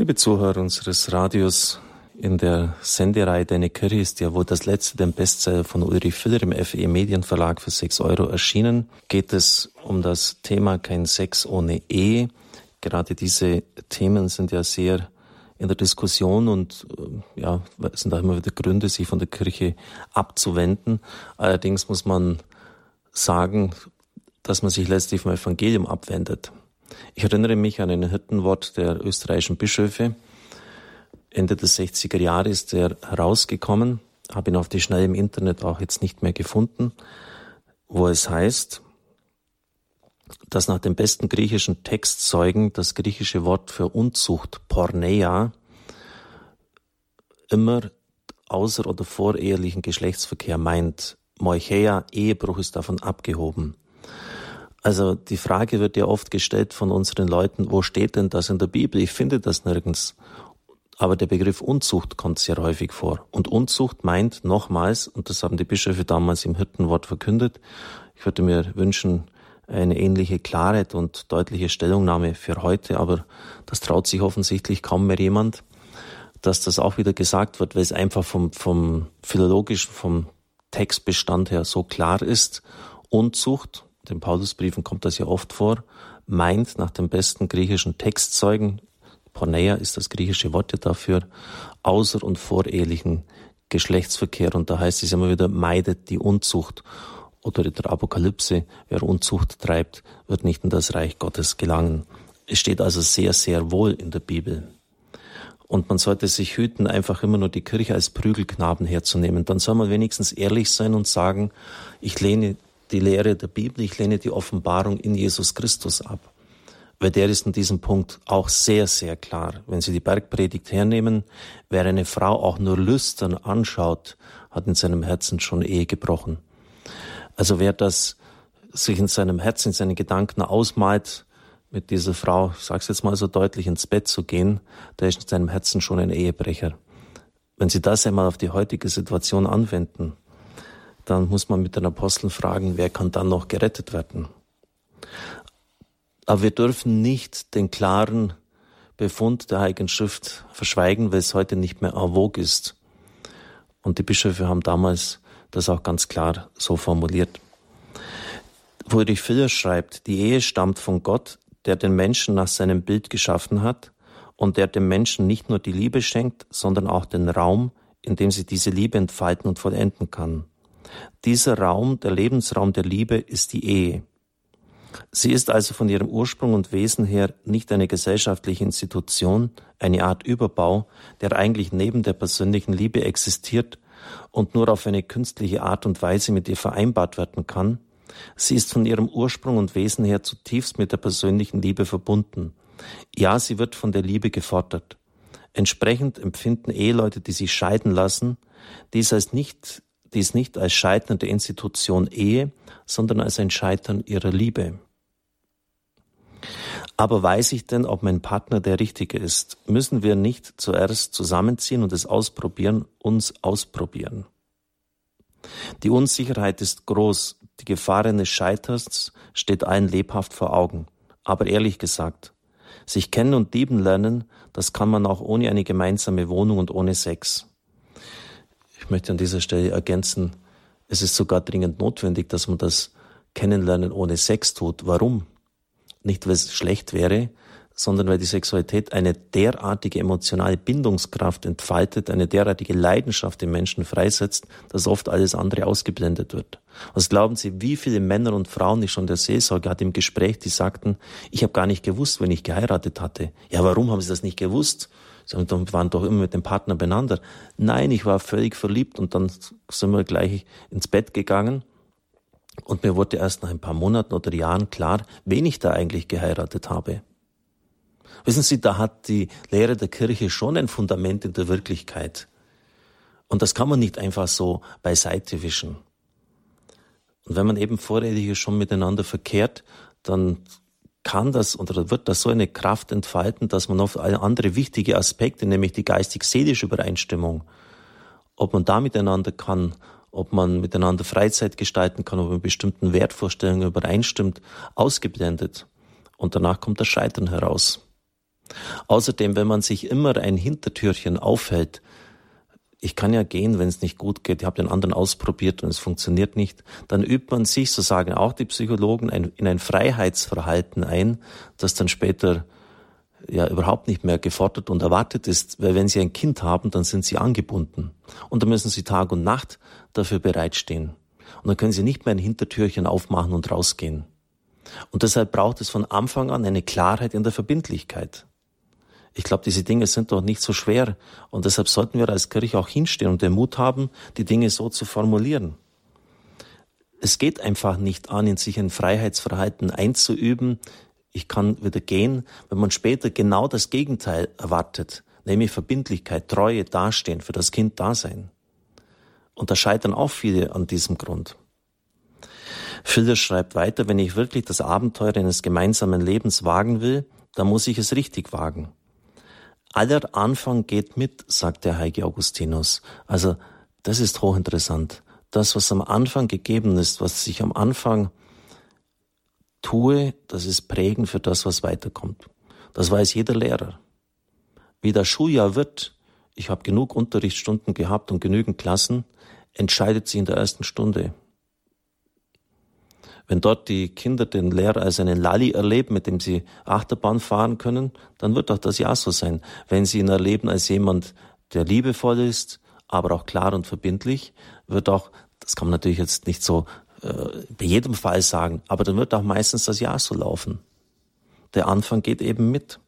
Liebe Zuhörer unseres Radios, in der Sendereihe Deine Kirche ist ja wohl das letzte, den Bestseller von Ulrich Filler im FE Medienverlag für 6 Euro erschienen. Geht es um das Thema Kein Sex ohne Ehe. Gerade diese Themen sind ja sehr in der Diskussion und äh, ja, sind da immer wieder Gründe, sich von der Kirche abzuwenden. Allerdings muss man sagen, dass man sich letztlich vom Evangelium abwendet. Ich erinnere mich an ein Hirtenwort der österreichischen Bischöfe. Ende des 60er Jahre ist er herausgekommen, habe ihn auf die Schnelle im Internet auch jetzt nicht mehr gefunden, wo es heißt, dass nach dem besten griechischen Textzeugen das griechische Wort für Unzucht, Porneia, immer außer- oder vorehelichen Geschlechtsverkehr meint. Moicheia, Ehebruch ist davon abgehoben. Also die Frage wird ja oft gestellt von unseren Leuten, wo steht denn das in der Bibel? Ich finde das nirgends. Aber der Begriff Unzucht kommt sehr häufig vor. Und Unzucht meint nochmals, und das haben die Bischöfe damals im Hirtenwort verkündet, ich würde mir wünschen, eine ähnliche Klarheit und deutliche Stellungnahme für heute, aber das traut sich offensichtlich kaum mehr jemand, dass das auch wieder gesagt wird, weil es einfach vom, vom philologischen, vom Textbestand her so klar ist. Unzucht, den Paulusbriefen kommt das ja oft vor, meint nach dem besten griechischen Textzeugen, Porneia ist das griechische Wort dafür, außer- und vorehelichen Geschlechtsverkehr. Und da heißt es immer wieder, meidet die Unzucht. Oder in der Apokalypse, wer Unzucht treibt, wird nicht in das Reich Gottes gelangen. Es steht also sehr, sehr wohl in der Bibel. Und man sollte sich hüten, einfach immer nur die Kirche als Prügelknaben herzunehmen. Dann soll man wenigstens ehrlich sein und sagen, ich lehne die Lehre der Bibel, ich lehne die Offenbarung in Jesus Christus ab. Weil der ist in diesem Punkt auch sehr, sehr klar. Wenn Sie die Bergpredigt hernehmen, wer eine Frau auch nur lüstern anschaut, hat in seinem Herzen schon Ehe gebrochen. Also wer das sich in seinem Herzen, in seinen Gedanken ausmalt, mit dieser Frau, ich sag's jetzt mal so deutlich, ins Bett zu gehen, der ist in seinem Herzen schon ein Ehebrecher. Wenn Sie das einmal auf die heutige Situation anwenden, dann muss man mit den Aposteln fragen, wer kann dann noch gerettet werden? Aber wir dürfen nicht den klaren Befund der Heiligen Schrift verschweigen, weil es heute nicht mehr en vogue ist. Und die Bischöfe haben damals das auch ganz klar so formuliert. Ulrich Filler schreibt, die Ehe stammt von Gott, der den Menschen nach seinem Bild geschaffen hat und der dem Menschen nicht nur die Liebe schenkt, sondern auch den Raum, in dem sie diese Liebe entfalten und vollenden kann. Dieser Raum, der Lebensraum der Liebe, ist die Ehe. Sie ist also von ihrem Ursprung und Wesen her nicht eine gesellschaftliche Institution, eine Art Überbau, der eigentlich neben der persönlichen Liebe existiert und nur auf eine künstliche Art und Weise mit ihr vereinbart werden kann. Sie ist von ihrem Ursprung und Wesen her zutiefst mit der persönlichen Liebe verbunden. Ja, sie wird von der Liebe gefordert. Entsprechend empfinden Eheleute, die sich scheiden lassen, dies als nicht dies nicht als Scheitern der Institution Ehe, sondern als ein Scheitern ihrer Liebe. Aber weiß ich denn, ob mein Partner der richtige ist? Müssen wir nicht zuerst zusammenziehen und es ausprobieren, uns ausprobieren? Die Unsicherheit ist groß, die Gefahr eines Scheiterns steht allen lebhaft vor Augen. Aber ehrlich gesagt, sich kennen und lieben lernen, das kann man auch ohne eine gemeinsame Wohnung und ohne Sex. Ich möchte an dieser Stelle ergänzen, es ist sogar dringend notwendig, dass man das Kennenlernen ohne Sex tut. Warum? Nicht, weil es schlecht wäre, sondern weil die Sexualität eine derartige emotionale Bindungskraft entfaltet, eine derartige Leidenschaft im Menschen freisetzt, dass oft alles andere ausgeblendet wird. Was glauben Sie, wie viele Männer und Frauen ich schon der Seelsorge hatte im Gespräch, die sagten, ich habe gar nicht gewusst, wenn ich geheiratet hatte. Ja, warum haben Sie das nicht gewusst? Sie waren doch immer mit dem Partner beieinander. Nein, ich war völlig verliebt und dann sind wir gleich ins Bett gegangen. Und mir wurde erst nach ein paar Monaten oder Jahren klar, wen ich da eigentlich geheiratet habe. Wissen Sie, da hat die Lehre der Kirche schon ein Fundament in der Wirklichkeit. Und das kann man nicht einfach so beiseite wischen. Und wenn man eben vorredig schon miteinander verkehrt, dann kann das oder wird das so eine Kraft entfalten, dass man auf andere wichtige Aspekte, nämlich die geistig-seelische Übereinstimmung, ob man da miteinander kann, ob man miteinander Freizeit gestalten kann, ob man bestimmten Wertvorstellungen übereinstimmt, ausgeblendet. Und danach kommt das Scheitern heraus. Außerdem, wenn man sich immer ein Hintertürchen aufhält, ich kann ja gehen, wenn es nicht gut geht, ich habe den anderen ausprobiert und es funktioniert nicht, dann übt man sich, so sagen auch die Psychologen, ein, in ein Freiheitsverhalten ein, das dann später ja überhaupt nicht mehr gefordert und erwartet ist, weil wenn Sie ein Kind haben, dann sind Sie angebunden. Und dann müssen Sie Tag und Nacht dafür bereitstehen. Und dann können Sie nicht mehr ein Hintertürchen aufmachen und rausgehen. Und deshalb braucht es von Anfang an eine Klarheit in der Verbindlichkeit. Ich glaube, diese Dinge sind doch nicht so schwer und deshalb sollten wir als Kirche auch hinstehen und den Mut haben, die Dinge so zu formulieren. Es geht einfach nicht an, in sich ein Freiheitsverhalten einzuüben. Ich kann wieder gehen, wenn man später genau das Gegenteil erwartet, nämlich Verbindlichkeit, Treue, Dastehen, für das Kind da sein. Und da scheitern auch viele an diesem Grund. Schiller schreibt weiter, wenn ich wirklich das Abenteuer eines gemeinsamen Lebens wagen will, dann muss ich es richtig wagen. Aller Anfang geht mit, sagt der heilige Augustinus. Also, das ist hochinteressant. Das, was am Anfang gegeben ist, was ich am Anfang tue, das ist prägend für das, was weiterkommt. Das weiß jeder Lehrer. Wie das Schuljahr wird, ich habe genug Unterrichtsstunden gehabt und genügend Klassen, entscheidet sich in der ersten Stunde. Wenn dort die Kinder den Lehrer als einen Lalli erleben, mit dem sie Achterbahn fahren können, dann wird auch das ja so sein. Wenn sie ihn erleben als jemand, der liebevoll ist, aber auch klar und verbindlich, wird auch, das kann man natürlich jetzt nicht so äh, bei jedem Fall sagen, aber dann wird auch meistens das Ja so laufen. Der Anfang geht eben mit.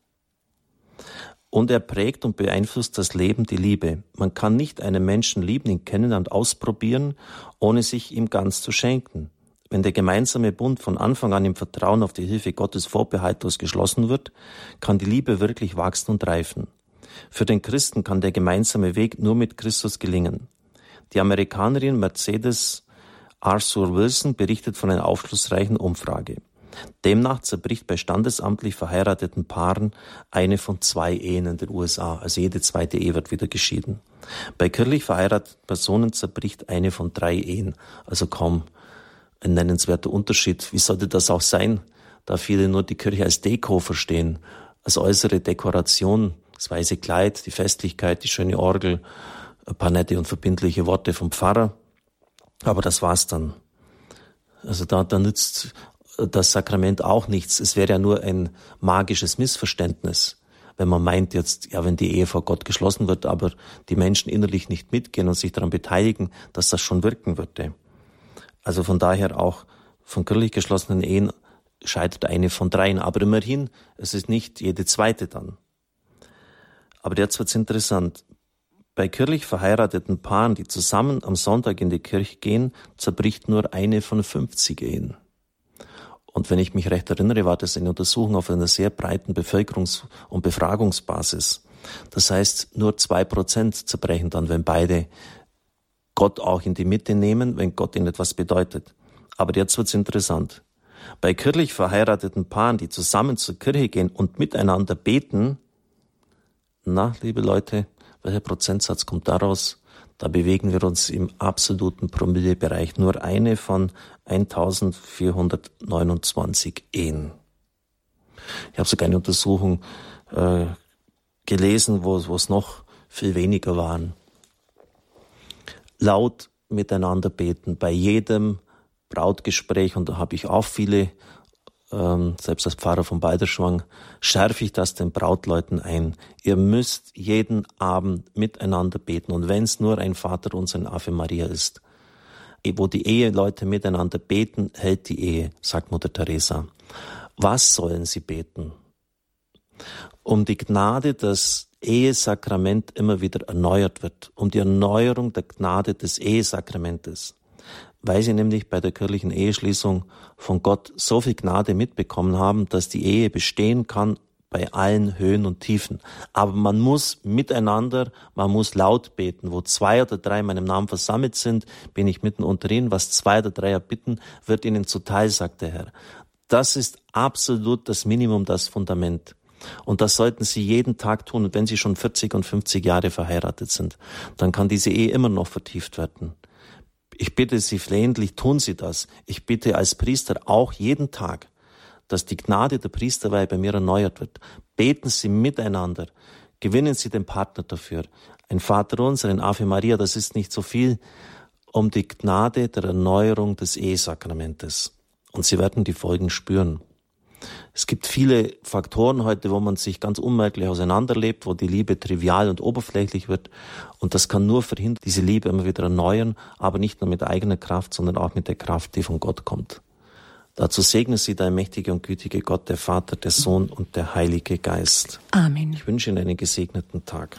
Und er prägt und beeinflusst das Leben, die Liebe. Man kann nicht einen Menschen lieben, ihn kennen und ausprobieren, ohne sich ihm ganz zu schenken. Wenn der gemeinsame Bund von Anfang an im Vertrauen auf die Hilfe Gottes vorbehaltlos geschlossen wird, kann die Liebe wirklich wachsen und reifen. Für den Christen kann der gemeinsame Weg nur mit Christus gelingen. Die Amerikanerin Mercedes Arthur Wilson berichtet von einer aufschlussreichen Umfrage. Demnach zerbricht bei standesamtlich verheirateten Paaren eine von zwei Ehen in den USA, also jede zweite Ehe wird wieder geschieden. Bei kirchlich verheirateten Personen zerbricht eine von drei Ehen, also kaum ein nennenswerter Unterschied. Wie sollte das auch sein, da viele nur die Kirche als Deko verstehen, als äußere Dekoration, das weiße Kleid, die Festlichkeit, die schöne Orgel, ein paar nette und verbindliche Worte vom Pfarrer. Aber das war's dann. Also da, da nützt das Sakrament auch nichts. Es wäre ja nur ein magisches Missverständnis, wenn man meint jetzt, ja, wenn die Ehe vor Gott geschlossen wird, aber die Menschen innerlich nicht mitgehen und sich daran beteiligen, dass das schon wirken würde. Also von daher auch von kirchlich geschlossenen Ehen scheitert eine von dreien. Aber immerhin, es ist nicht jede zweite dann. Aber jetzt wird's interessant. Bei kirchlich verheirateten Paaren, die zusammen am Sonntag in die Kirche gehen, zerbricht nur eine von 50 Ehen. Und wenn ich mich recht erinnere, war das eine Untersuchung auf einer sehr breiten Bevölkerungs- und Befragungsbasis. Das heißt, nur zwei Prozent zerbrechen dann, wenn beide Gott auch in die Mitte nehmen, wenn Gott ihnen etwas bedeutet. Aber jetzt wird's interessant. Bei kirchlich verheirateten Paaren, die zusammen zur Kirche gehen und miteinander beten, na, liebe Leute, welcher Prozentsatz kommt daraus? Da bewegen wir uns im absoluten Promillebereich. Nur eine von 1429 Ehen. Ich habe sogar eine Untersuchung äh, gelesen, wo, wo es noch viel weniger waren laut miteinander beten. Bei jedem Brautgespräch, und da habe ich auch viele, ähm, selbst als Pfarrer von Balderschwang, schärfe ich das den Brautleuten ein. Ihr müsst jeden Abend miteinander beten. Und wenn es nur ein Vater und ein Ave Maria ist, wo die Eheleute miteinander beten, hält die Ehe, sagt Mutter Teresa. Was sollen sie beten? Um die Gnade, dass Ehesakrament immer wieder erneuert wird, um die Erneuerung der Gnade des Ehesakramentes, weil sie nämlich bei der kirchlichen Eheschließung von Gott so viel Gnade mitbekommen haben, dass die Ehe bestehen kann bei allen Höhen und Tiefen. Aber man muss miteinander, man muss laut beten. Wo zwei oder drei in meinem Namen versammelt sind, bin ich mitten unter ihnen. Was zwei oder drei erbitten, wird ihnen zuteil, sagt der Herr. Das ist absolut das Minimum, das Fundament. Und das sollten Sie jeden Tag tun. Und wenn Sie schon 40 und 50 Jahre verheiratet sind, dann kann diese Ehe immer noch vertieft werden. Ich bitte Sie flehentlich, tun Sie das. Ich bitte als Priester auch jeden Tag, dass die Gnade der Priesterweihe bei mir erneuert wird. Beten Sie miteinander. Gewinnen Sie den Partner dafür. Ein Vater unser, ein Ave Maria, das ist nicht so viel, um die Gnade der Erneuerung des Ehesakramentes. Und Sie werden die Folgen spüren. Es gibt viele Faktoren heute, wo man sich ganz unmerklich auseinanderlebt, wo die Liebe trivial und oberflächlich wird. Und das kann nur verhindern, diese Liebe immer wieder erneuern, aber nicht nur mit eigener Kraft, sondern auch mit der Kraft, die von Gott kommt. Dazu segne sie der mächtige und gütige Gott, der Vater, der Sohn und der Heilige Geist. Amen. Ich wünsche Ihnen einen gesegneten Tag.